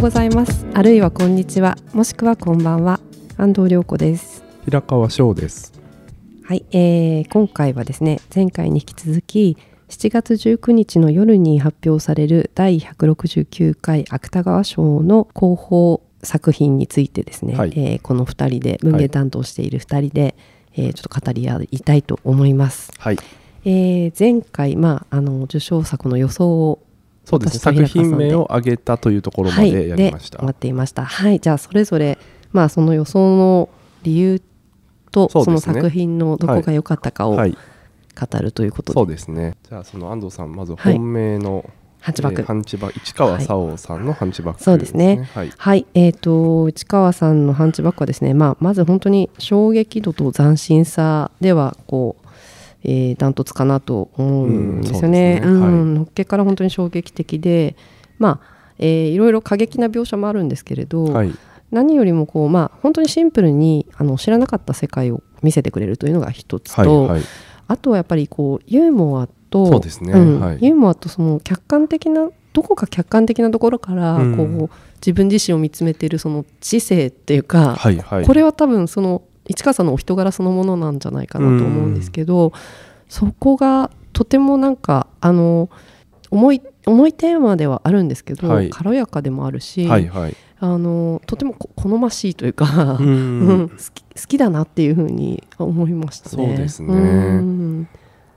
うございます。あるいはこんにちは。もしくはこんばんは。安藤涼子です。平川翔です。はい、えー、今回はですね前回に引き続き7月19日の夜に発表される第169回芥川賞の広報作品についてですね、はい、えー、この2人で文芸担当している2人で、はい、えー、ちょっと語り合いたいと思います。はい。えー、前回、まあ、あの受賞作の予想をそうですね。作品名を挙げたというところまでやりました。はい、待っていました。はい、じゃあそれぞれ、まあ、その予想の理由とそ,、の作品のどこが良かったかを語るということで、そうですね。じゃあその安藤さんまず本命の、ハンチバック、えー、ハンチバ市川沙央さんのハンチバック、ね、そうですね。はい、はい、えっ、ー、と市川さんのハンチバックはですね、まあまず本当に衝撃度と斬新さではこう、えー、ダントツかなと思うんですよね。うん、ね。はい、のっけから本当に衝撃的で、まあ、えー、いろいろ過激な描写もあるんですけれど、はい、何よりもこう、まあ、本当にシンプルにあの知らなかった世界を見せてくれるというのが一つと、はいはい、あとはやっぱりこうユーモアとそうですね、うん。はい、ユーモアとその客観的などこか客観的なところからこう、うん、自分自身を見つめているその知性っていうか、はいはい、これは多分その市川さんのお人柄そのものなんじゃないかなと思うんですけど、うん、そこがとてもなんかあの重い重いテーマではあるんですけど、はい、軽やかでもあるし、はいはい、あのとても好ましいというか うん、好き好きだなっていうふうに思いましたね。そうですね、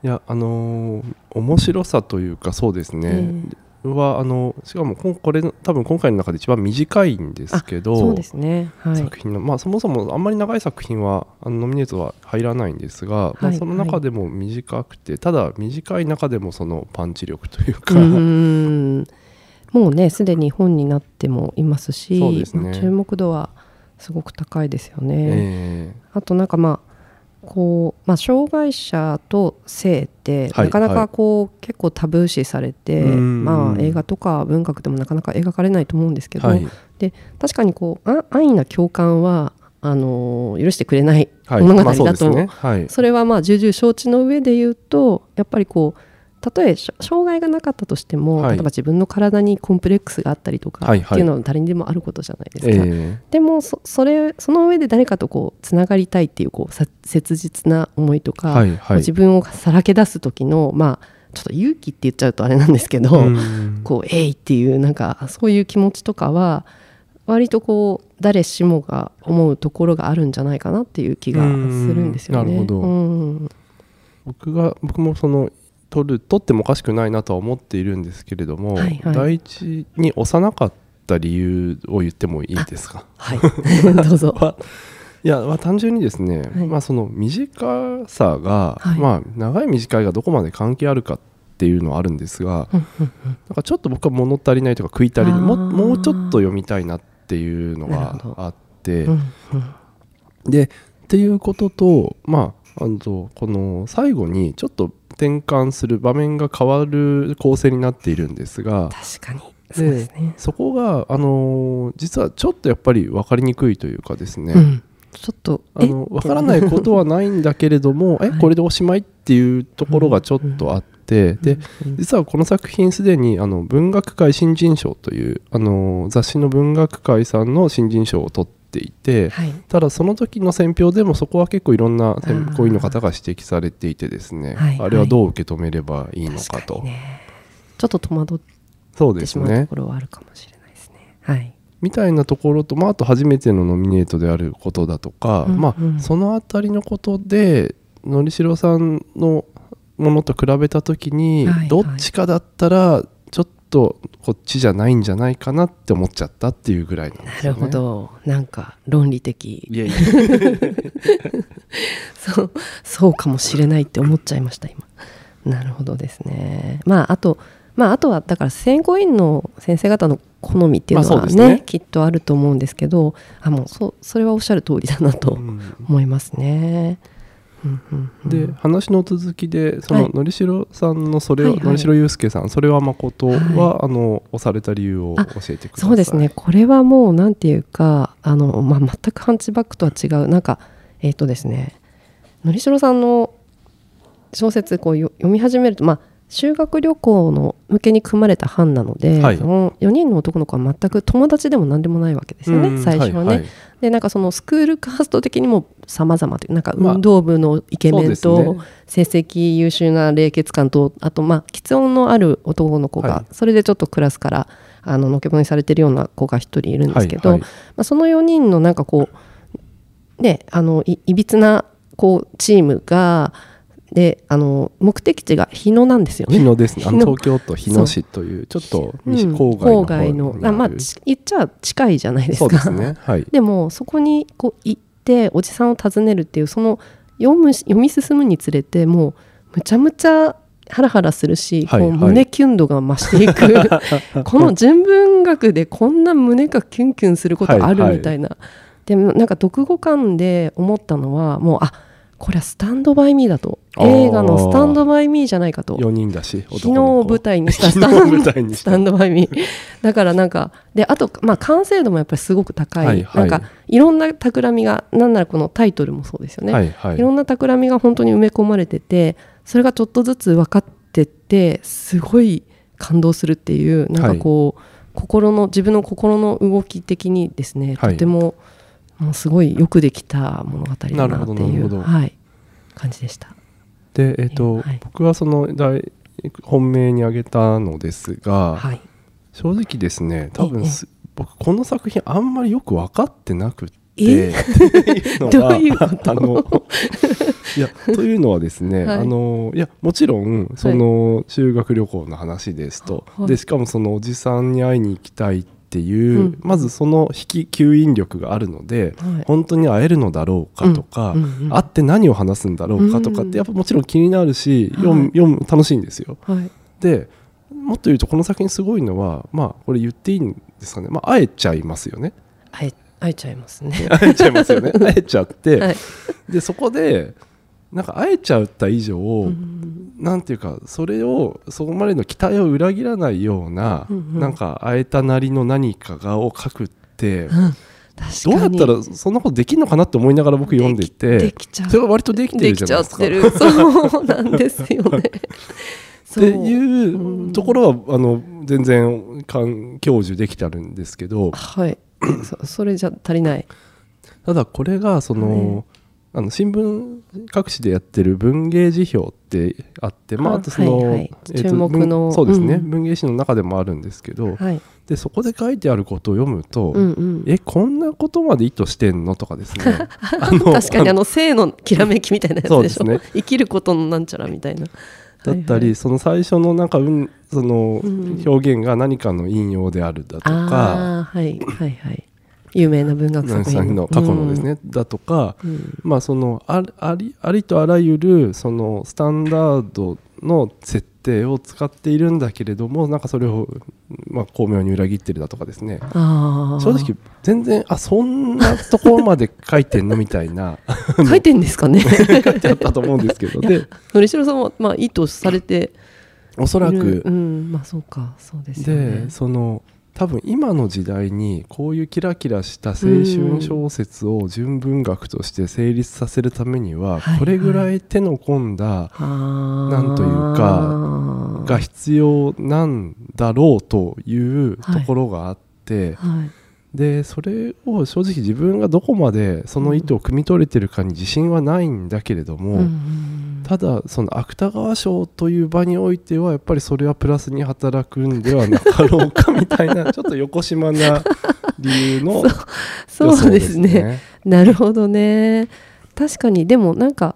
いやあのー、面白さというかそうですね、えー、はあのしかもこれ多分今回の中で一番短いんですけどそうですね、はい、作品のまあそもそもあんまり長い作品はあのノミネートは入らないんですが、はい、まあ、その中でも短くて、はい、ただ短い中でもそのパンチ力というか。うん。もうねすでに本になってもいますしす、ね、注目度はすごく高いですよね。えー、あとなんかまあこうまあ、障害者と性って、なかなかこう、はい、結構タブー視されて、まあ、映画とか文学でもなかなか描かれないと思うんですけど、はい、で確かにこう安易な共感はあの許してくれない物語だと、はいまあね、それはまあ重々承知の上で言うとやっぱりこうたとえ障害がなかったとしても、はい、例えば自分の体にコンプレックスがあったりとかっていうのは誰にでもあることじゃないですか、はいはい、でもそれその上で誰かとこうつながりたいっていうこう切実な思いとか、はいはい、自分をさらけ出す時のまあちょっと勇気って言っちゃうとあれなんですけどこう「えい!」っていうなんかそういう気持ちとかは割とこう誰しもが思うところがあるんじゃないかなっていう気がするんですよね。うん、僕が僕もその取る取ってもおかしくないなとは思っているんですけれども、はいはい、第一に幼かった理由を言ってもいいですか？はい、どうぞ。い。や、まあ、単純にですね、はい、まあ、その短さが、はい、まあ、長い短いがどこまで関係あるかっていうのはあるんですが、なんかちょっと僕は物足りないとか食い足りないももうちょっと読みたいなっていうのがあって、でっていうこととまああのこの最後にちょっと転換する場面が変わる構成になっているんですが確かに。そうですね。そこが、あのー、実はちょっとやっぱり分かりにくいというかですね、うん、ちょっとあの分からないことはないんだけれども、えこれでおしまいっていうところがちょっとあって、で実はこの作品すでにあの文学界新人賞というあの雑誌の文学界さんの新人賞を取ってていて、はい、ただその時の選評でもそこは結構いろんな選考委員の方が指摘されていてですね。あれはどう受け止めればいいのかと、ね、ちょっと戸惑ってしまうところはあるかもしれないですね。はい、みたいなところと、まあ、あと初めてのノミネートであることだとか、うんうん、まあ、その辺りのことでのりしろさんのものと比べた時に、どっちかだったらとこっちじゃないんじゃないかなって思っちゃったっていうぐらいなんですよ、ね、なるほど。なんか論理的。そうそうかもしれないって思っちゃいました今。なるほどですね。まああとまああとはだから選考委員の先生方の好みっていうのはねまあね、きっとあると思うんですけどあもうそそれはおっしゃる通りだなと思いますね。うんで話の続きでそののりしろさんのそれを、のりしろゆうすけさんそれは誠は、はい、あの押された理由を教えてください。そうですね。これはもうなんていうかあの、まあ、全くハンチバックとは違う。なんかえっ、ー、とですねのりしろさんの小説こう読み始めるとまあ修学旅行の向けに組まれた班なので、はい、その4人の男の子は全く友達でも何でもないわけですよね、最初はね。はいはい、でなんかそのスクールカースト的にも様々というなんか運動部のイケメンと、成績優秀な冷血感とあとまあ喫音のある男の子が、それでちょっとクラスからあののけもにされてるような子が1人いるんですけど、はいはい、まあ、その4人のなんかこうねあのいいびつなこうチームがであの目的地が日野なんですよね。日野ですね。東京都日野市というちょっと西郊外の、郊外のあまあ言っちゃ近いじゃないですか。でね。はい、でもそこにこう行っておじさんを訪ねるっていうその読む読み進むにつれてもうむちゃむちゃハラハラするし、はい、こう胸キュン度が増していく、はい、この純文学でこんな胸がキュンキュンすることあるみたいな、はいはい、でもなんか読後感で思ったのはもうあこれはスタンドバイミーだと。映画のスタンドバイミーじゃないかと。4人だし昨日舞台にした スタンドバイミー。だからなんかであと、まあ、完成度もやっぱりすごく高い、はいはい、なんかいろんな企みがなんならこのタイトルもそうですよね、はいはい、いろんな企みが本当に埋め込まれててそれがちょっとずつ分かってってすごい感動するっていうなんかこう、はい、心の自分の心の動き的にですね、とてももうすごいよくできた物語だなっていう、はい、感じでした。で、えーと、はい、僕はその大本命に挙げたのですが、はい、正直ですね多分僕この作品あんまりよく分かってなくて。え？どういうこと？あのいやというのはですね、はい、あのいやもちろんその修学旅行の話ですと、はい、でしかもそのおじさんに会いに行きたいっていう、うん、まずその引き吸引力があるので、はい、本当に会えるのだろうかとか、うんうんうん、会って何を話すんだろうかとかってやっぱもちろん気になるし、読む読む楽しいんですよ。はい、でもっと言うとこの作品すごいのはまあこれ言っていいんですかね、まあ、会えちゃいますよね。会え会えちゃいますね。会えちゃいますよね。会えちゃって、はい、でそこでなんか会えちゃった以上、うん、なんていうかそれをそこまでの期待を裏切らないような、うんうん、なんか会えたなりの何かがを書くって、うん、どうやったらそんなことできるのかなって思いながら僕読んでいてそれが割とできてるじゃないですか。そうなんですよね。っていうところは、あの全然享受できてあるんですけど、はい。そ、それじゃ足りない。ただこれがその、はいあの新聞各紙でやってる文芸辞表ってあってまあ、あとその、はいはい、えー、注目のそうですね、うん、文芸誌の中でもあるんですけど、はい、でそこで書いてあることを読むと、うんうん、えこんなことまで意図してんのとかですね。確かにあの性のきらめきみたいなやつでしょ、ね、生きることのなんちゃらみたいな。だったり、はいはい、その最初のなんか、うん、その表現が何かの引用であるだとか、はいはいはい有名な文学作品。の過去のですね、うん、だとか、うん、まあそのあありありとあらゆるそのスタンダードの設定を使っているんだけれどもなんかそれを、まあ、巧妙に裏切ってるだとかですね。正直全然あそんなところまで書いてんのみたいな。書いてんですかね。書いてあったと思うんですけど。でのしろさんは、まあ、意図されておそらく、うん、まあそうか。そうですよね。でその多分今の時代にこういうキラキラした青春小説を純文学として成立させるためにはこれぐらい手の込んだなんというかが必要なんだろうというところがあってでそれを正直自分がどこまでその意図を汲み取れてるかに自信はないんだけれども、ただその芥川賞という場においてはやっぱりそれはプラスに働くんではなかろうかみたいな ちょっと横島な理由の、ね、そうですね。なるほどね。確かに。でもなんか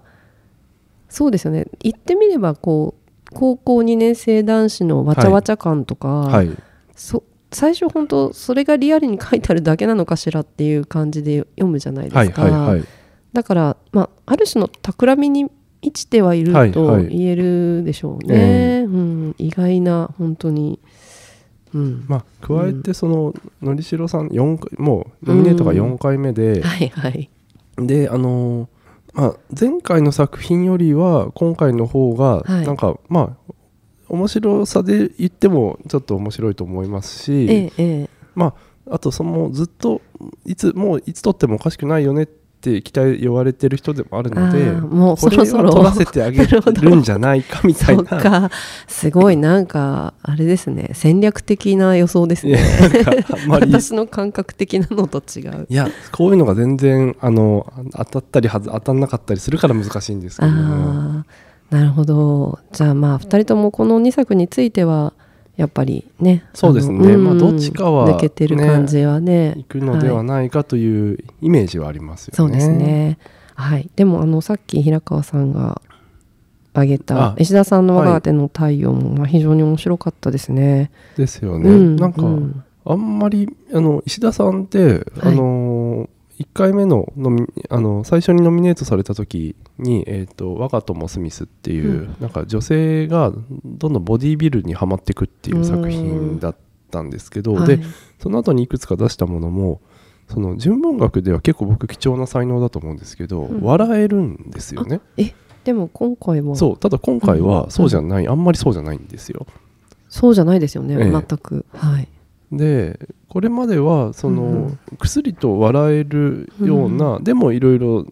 そうですよね。言ってみればこう高校2年生男子のわちゃわちゃ感とか、はいはい、そ最初本当それがリアルに書いてあるだけなのかしらっていう感じで読むじゃないですか、はいはいはい、だから、まあ、ある種の企みに満ちてはいると言えるでしょうね、はいはい、うん、意外な本当に、うん。まあ、加えてその、のりしろさん4もうノミネートが4回目で、うん、はいはい。であのまあ、前回の作品よりは今回の方がなんか、はい、まあ面白さで言ってもちょっと面白いと思いますし、ええ、まああとそのずっといつもういつ撮ってもおかしくないよねっって期待言われてる人でもあるのでもうそろそろ。取らせてあげるんじゃないかみたいな。すごいなんかあれですね。戦略的な予想ですね。私の感覚的なのと違う。いやこういうのが全然あの当たったりはず当たんなかったりするから難しいんですけども。なるほど。じゃあまあ2人ともこの2作についてはやっぱりねそうですね、うん、まあどっちかは、ね、抜けてる感じはねいくのではないかというイメージはありますよね。そうですね。はい。でもあのさっき平川さんが挙げた石田さんの我が手の太陽もまあ非常に面白かったですね。ですよね。うん、なんか、うん、あんまりあの石田さんって、はい、あの1回目ののあの最初にノミネートされた時に「えーと、我が友スミス」っていう、うん、なんか女性がどんどんボディービルにはまっていくっていう作品だったんですけど、でその後にいくつか出したものもその純文学では結構僕貴重な才能だと思うんですけど、うん、笑えるんですよね。えでも今回は？そうただ今回はそうじゃない、うん、あんまりそうじゃないんですよ。そうじゃないですよね、ええ、全く。はいでこれまではその、うん、薬と笑えるような、うん、でもいろいろ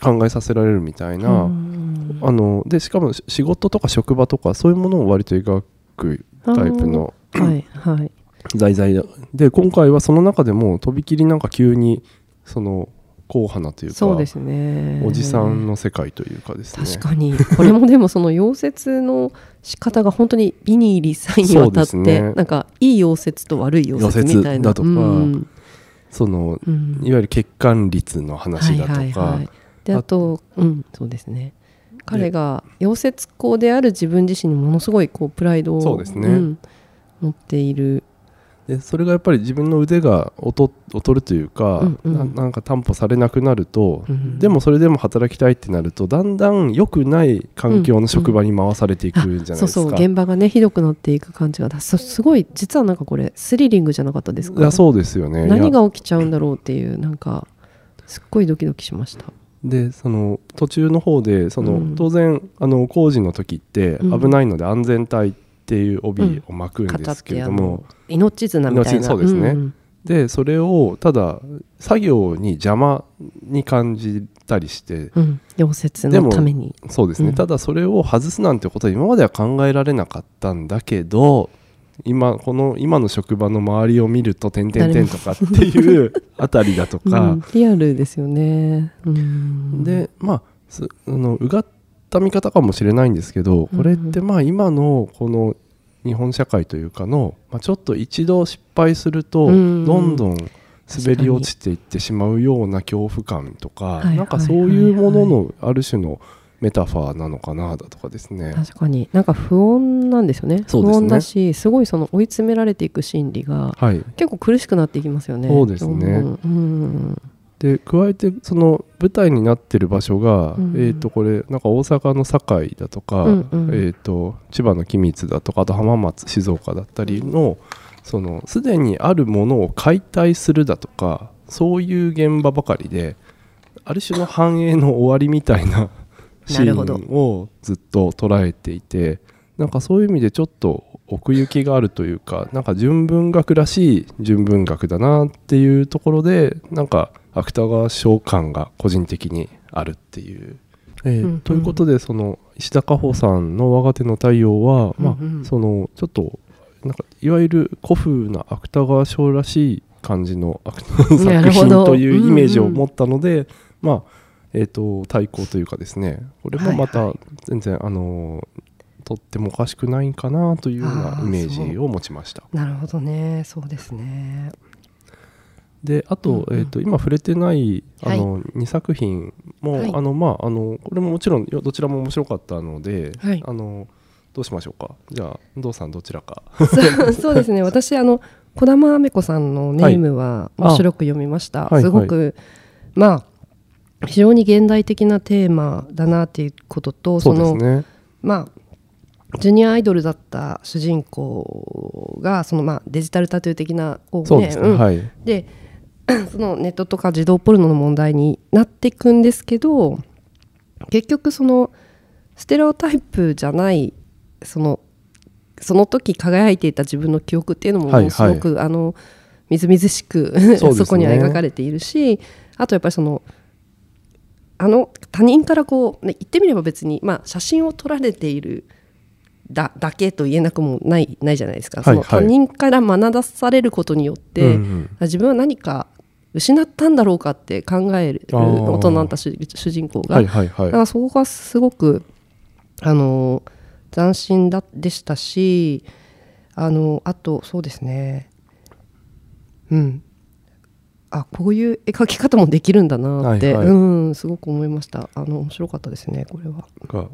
考えさせられるみたいな、うん、あのでしかも仕事とか職場とかそういうものを割と描くタイプの、はいはい、題材で今回はその中でもとびきりなんか急にその硬派なというかそうですね。おじさんの世界というかですね。確かに。これもでもその溶接の仕方が本当に美に入り際にわたって、ね、なんかいい溶接と悪い溶接みたいな。だとか、うん、その、うん、いわゆる血管率の話だとか、はいはいはい、であとうんそうですね。彼が溶接工である自分自身にものすごいこうプライドをそうですね、うん、持っているでそれがやっぱり自分の腕が劣るというか、うんうん、なんか担保されなくなると、うんうん、でもそれでも働きたいってなるとだんだん良くない環境の職場に回されていくじゃないですか、うんうん、そうそう。現場がねひどくなっていく感じが。すごい実はなんかこれスリリングじゃなかったですか？いやそうですよね。何が起きちゃうんだろうっていうなんかすっごいドキドキしました。でその途中の方でその、うん、当然あの工事の時って危ないので安全帯ってっていう帯を巻くんですけれども、うん、命綱みたいなそうですね、うんでそれをただ作業に邪魔に感じたりして、うん、溶接のために。そうですね、うん、ただそれを外すなんてことは今までは考えられなかったんだけど今この今の職場の周りを見ると点々点とかっていうあたりだとか、うん、リアルですよね、でまああのうがっった見方かもしれないんですけどこれってまあ今のこの日本社会というかの、まあ、ちょっと一度失敗するとどんどん滑り落ちていってしまうような恐怖感とかなんかそういうもののある種のメタファーなのかなだとかですね。確かに。なんか不穏なんですよね、ね、不穏だしすごいその追い詰められていく心理が、はい、結構苦しくなっていきますよね。そうですね、うんで加えてその舞台になってる場所が、うん、えー、とこれなんか大阪の堺だとか、うんうん、えー、と千葉の君津だとかあと浜松静岡だったりのそのすでにあるものを解体するだとかそういう現場ばかりである種の繁栄の終わりみたいな シーンをずっと捉えていてなんかそういう意味でちょっと奥行きがあるというかなんか純文学らしい純文学だなっていうところでなんか芥川賞感が個人的にあるっていう。えーうんうん、ということでその石田果歩さんの「我が手の太陽は」まあ、そのちょっとなんかいわゆる古風な芥川賞らしい感じの作品というイメージを持ったので、うんうん、まあえーと、対抗というかですね。これもまた全然、はい。はい、あのとってもおかしくないかなというようなイメージを持ちました。なるほどね。そうですねであと,、えーと、今触れてないあの、はい、2作品も、はい、あのまああのこれももちろんどちらも面白かったので、はい、あのどうしましょうか？じゃあどうさんどちらか。そう ですね。私あの児玉あめ子さんのネームは面白く読みました、すごく、まあ非常に現代的なテーマだなっていうこととその、ね、まあジュニアアイドルだった主人公がそのまあデジタルタトゥー的なこうね、ねうん、はい、で そのネットとか児童ポルノの問題になっていくんですけど結局そのステレオタイプじゃないそのその時輝いていた自分の記憶っていうのもすごく、はいはい、あのみずみずしく そこには描かれているしあとやっぱりそのあの他人からこう、ね、言ってみれば別に、まあ、写真を撮られているだだけと言えなくもないないじゃないですか、はいはい、その他人から学ばされることによって、うんうん、自分は何か失ったんだろうかって考える大人な主人公が、はいはいはい、だからそこがすごくあの斬新だでしたしあのあとそうですね。うん。あこういう絵描き方もできるんだなって、はいはい、うんすごく思いました。あの面白かったですねこれは。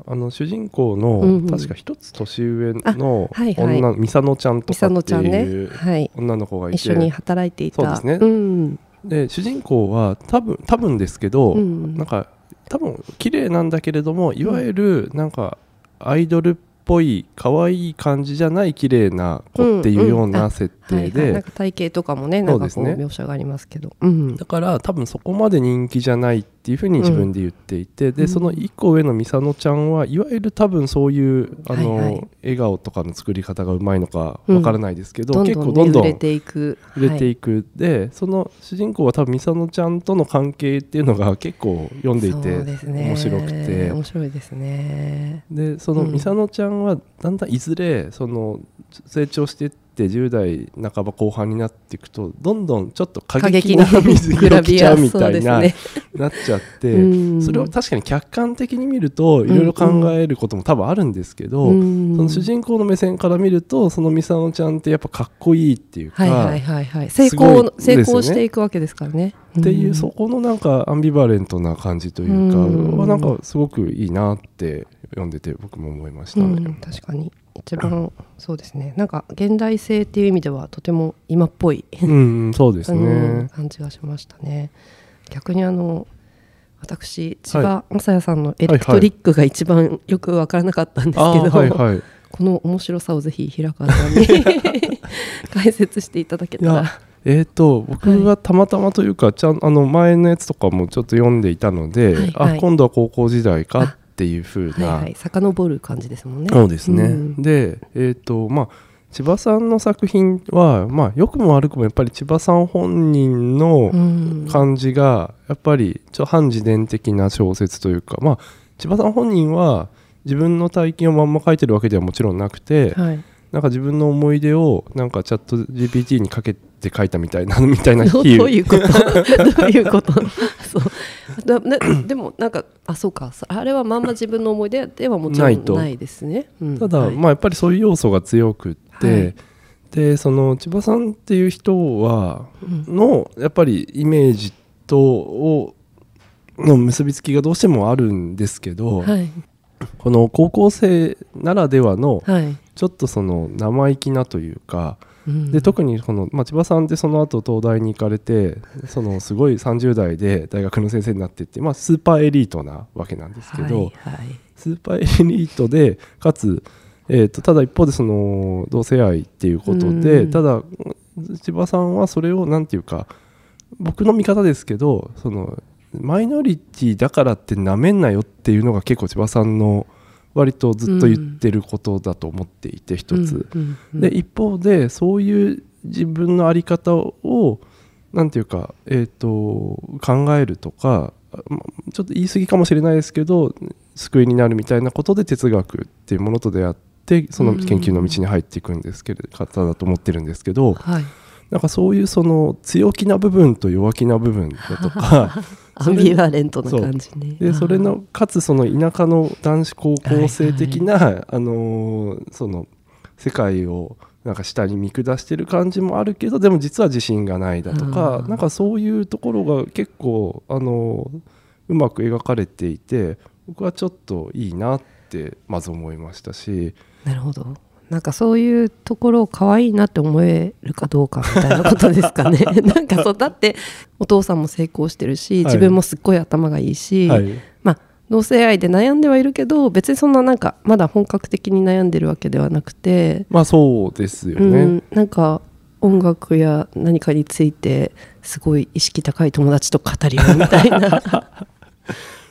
あの主人公の、うんうん、確か一つ年上の女、はいはい、ミサノちゃんとかっていう女の子がいて、一緒に働いていた。そうですね、うん、で主人公は多分多分ですけど、うん、なんか多分綺麗なんだけれどもいわゆるなんかアイドルっぽい可愛い感じじゃない綺麗な子っていうような設定で。体型とかもね。なんかこう描写がありますけど、うん、だから多分そこまで人気じゃないっていうふうに自分で言っていて、うん、でその1個上のミサノちゃんはいわゆる多分そういうあの、はいはい、笑顔とかの作り方がうまいのかわからないですけど、うん、結構どんどん売れていく。売れていく、でその主人公は多分ミサノちゃんとの関係っていうのが 結構読んでいて面白くて。面白いですね。でそのミサノちゃんはだんだんいずれその成長していってって10代半ば後半になっていくとどんどんちょっと過激な水着を着ちゃうみたいな、ね、なっちゃってそれを確かに客観的に見るといろいろ考えることも多分あるんですけど、その主人公の目線から見るとそのミサノちゃんってやっぱかっこいいっていうか、はいはいはい成功、ね、成功していくわけですからね。っていうそこのなんかアンビバレントな感じというかはなんかすごくいいなって読んでて僕も思いましたね。確かに一番そうですね。なんか現代性っていう意味ではとても今っぽい、うん、そうですね。感じがしましたね。逆にあの私千葉雅也さんのエレクトリックが一番よく分からなかったんですけど、はいはい、この面白さをぜひ平川さんに 解説していただけたら。えーと、僕がたまたまというか、はい、ちゃんあの前のやつとかもちょっと読んでいたので、はい。はい、あ今度は高校時代かっていうふうな、はいはい、遡る感じですもんね。そうですね、うん、で、えーとまあ、千葉さんの作品は、まあ、良くも悪くもやっぱり千葉さん本人の感じがやっぱりちょっと反自伝的な小説というか、まあ、千葉さん本人は自分の体験をまんま書いてるわけではもちろんなくて、はい、なんか自分の思い出をなんかチャット GPT にかけて書いたみたいなみたいなどういうこと？どういうこと？そう。だね、でもなんかあそうか。あれはまんま自分の思い出ではもちろんないですね、うん、ただ、はい、まあやっぱりそういう要素が強くって、はい、でその千葉さんっていう人はの、やっぱりイメージとをの結びつきがどうしてもあるんですけど、はい、この高校生ならではの、ちょっとその生意気なというか、で特にこの、まあ、千葉さんってその後東大に行かれてそのすごい30代で大学の先生になっていって、まあ、スーパーエリートなわけなんですけど、はいはい、スーパーエリートでかつ、えーと、ただ一方でその同性愛っていうことで、ただ千葉さんはそれを何て言うか僕の見方ですけどそのマイノリティだからってなめんなよっていうのが結構千葉さんの。割とずっと言ってることだと思っていて一つ、で一方でそういう自分の在り方を何て言うか、えーと、考えるとかちょっと言い過ぎかもしれないですけど救いになるみたいなことで哲学っていうものと出会ってその研究の道に入っていくんですけれど方だと思ってるんですけど、はい、なんかそういうその強気な部分と弱気な部分だとか アンビバレントな感じね。でそれのかつその田舎の男子高校生的な、はいはい、あのー、その世界をなんか下に見下してる感じもあるけどでも実は自信がないだとかなんかそういうところが結構あのー、うまく描かれていて僕はちょっといいなってまず思いましたし。なるほどなんかそういうところを可愛いなって思えるかどうかみたいなことですかね。なんかそうだってお父さんも成功してるし自分もすっごい頭がいいし、はい、まあ同性愛で悩んではいるけど別にそんななんかまだ本格的に悩んでるわけではなくて。まあそうですよね、うん、なんか音楽や何かについてすごい意識高い友達と語り合うみたいな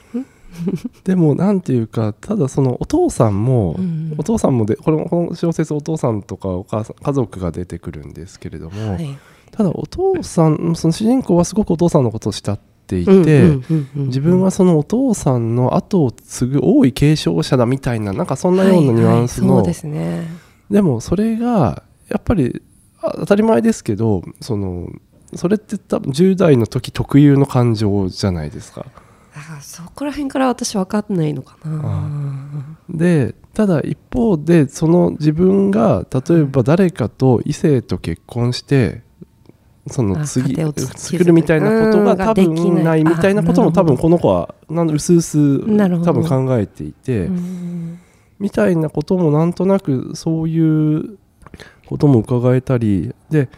でもなんていうかただそのお父さんも、うん、お父さんもでこのこの小説お父さんとかお母さん家族が出てくるんですけれども、はい、ただお父さんその主人公はすごくお父さんのことを慕っていて自分はそのお父さんの後を継ぐ王位継承者だみたいななんかそんなようなニュアンスの、はいはい、ね、でもそれがやっぱり当たり前ですけどそのそれって多分10代の時特有の感情じゃないですか。そこら辺から私分かんないのかな。でただ一方でその自分が例えば誰かと異性と結婚してその次作るみたいなことが多分ない。みたいなことも多分この子はうすうす多分考えていてみたいなこともなんとなくそういうことも伺えたりで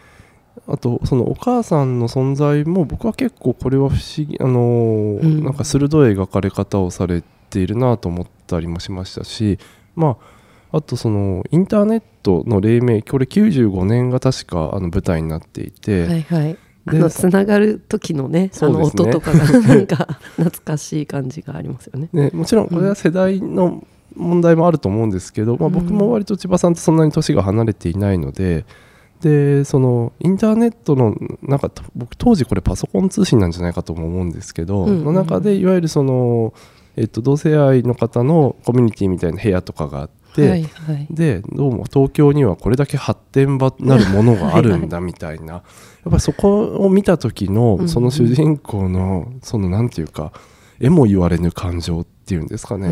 あとそのお母さんの存在も僕は結構これは不思議あの、なんか鋭い描かれ方をされているなと思ったりもしましたしまああとそのインターネットの黎明これ95年が確かあの舞台になっていて、はいはい、あのつながる時のね、ね、あの音とかが なんか懐かしい感じがありますよね。ねもちろんこれは世代の問題もあると思うんですけど、うん、まあ、僕も割と千葉さんとそんなに年が離れていないので。でそのインターネットのなんか僕当時これパソコン通信なんじゃないかとも思うんですけど、うんうん、の中でいわゆるその、えっと、同性愛の方のコミュニティみたいな部屋とかがあって、はいはい、でどうも東京にはこれだけ発展場なるものがあるんだみたいな。やっぱりそこを見た時のその主人公のそのなんていうかえも言われぬ感情っていうんですかね。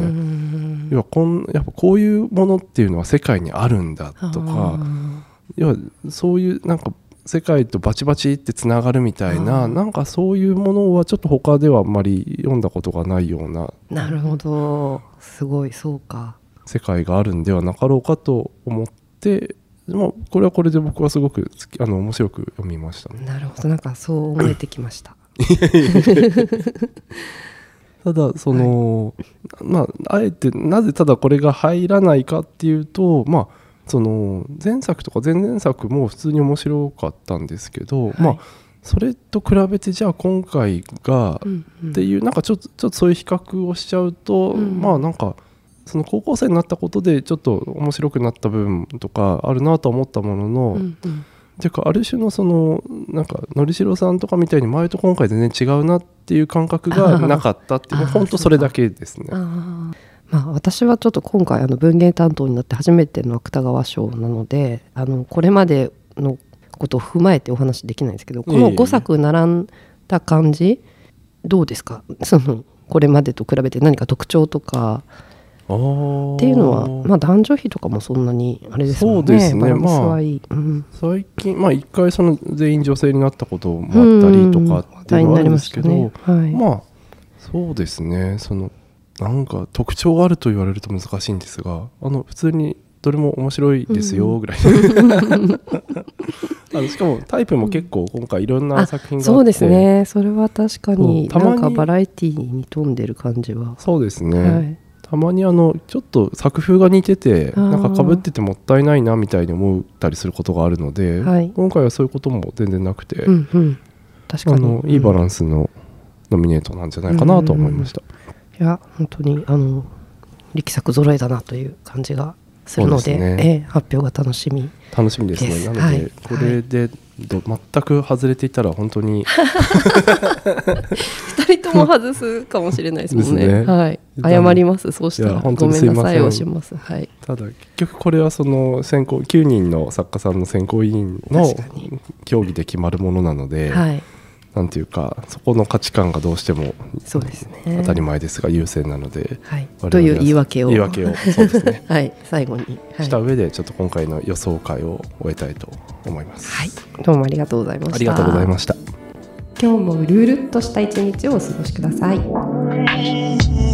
要はこんやっぱこういうものっていうのは世界にあるんだとか要はそういうなんか世界とバチバチってつながるみたいななんかそういうものはちょっと他ではあんまり読んだことがないようななるほど。すごいそうか。世界があるんではなかろうかと思って、まあ、これはこれで僕はすごくあの面白く読みました、ね、なるほど。なんかそう思えてきました。ただその、はい、まああえてなぜただこれが入らないかっていうとまあその前作とか前々作も普通に面白かったんですけど、はい、まあそれと比べてじゃあ今回がっていう、なんかちょっとちょっとそういう比較をしちゃうと、まあなんかその高校生になったことでちょっと面白くなった部分とかあるなと思ったものの、うんうん、ていうかある種のそのなんかのりしろさんとかみたいに前と今回全然違うなっていう感覚が なかったっていう本当それだけですね。まあ、私はちょっと今回あの文芸担当になって初めての芥川賞なのであのこれまでのことを踏まえてお話できないんですけどこの5作並んだ感じ、どうですか？そのこれまでと比べて何か特徴とか。っていうのは、まあ、男女比とかもそんなにあれですもんね。そうですね。まあ、うん、最近まあ一回その全員女性になったこともあったりとかっていうのはあるんですけど、ね。はい、まあそうですね。そのなんか特徴があると言われると難しいんですがあの普通にどれも面白いですよぐらい、うん、あのしかもタイプも結構今回いろんな作品がそうですね。それは確かになんかバラエティーに富んでる感じは。そうですね、はい、たまにあのちょっと作風が似ててなんかかぶっててもったいないなみたいに思ったりすることがあるので、はい、今回はそういうことも全然なくて、うんうん、確かに。あのいいバランスのノミネートなんじゃないかなと思いました。うんうんいや本当にあの力作揃えだなという感じがするので、ね、え発表が楽しみ楽しみですね。なので、はい、これで、全く外れていたら本当に 2人とも外すかもしれないですもんね。ね、はい。謝ります。そうしたら。ごめんなさい。をします、はい、ただ結局これはその選考9人の作家さんの選考委員の協議で決まるものなので、はいなんていうかそこの価値観がどうしてもそうです、ね、当たり前ですが優先なので、はい、という言い訳を。言い訳をそうですね。はい。最後に、はい、した上でちょっと今回の予想会を終えたいと思います。はい。どうもありがとうございました。ありがとうございました。今日もルールっとした一日をお過ごしください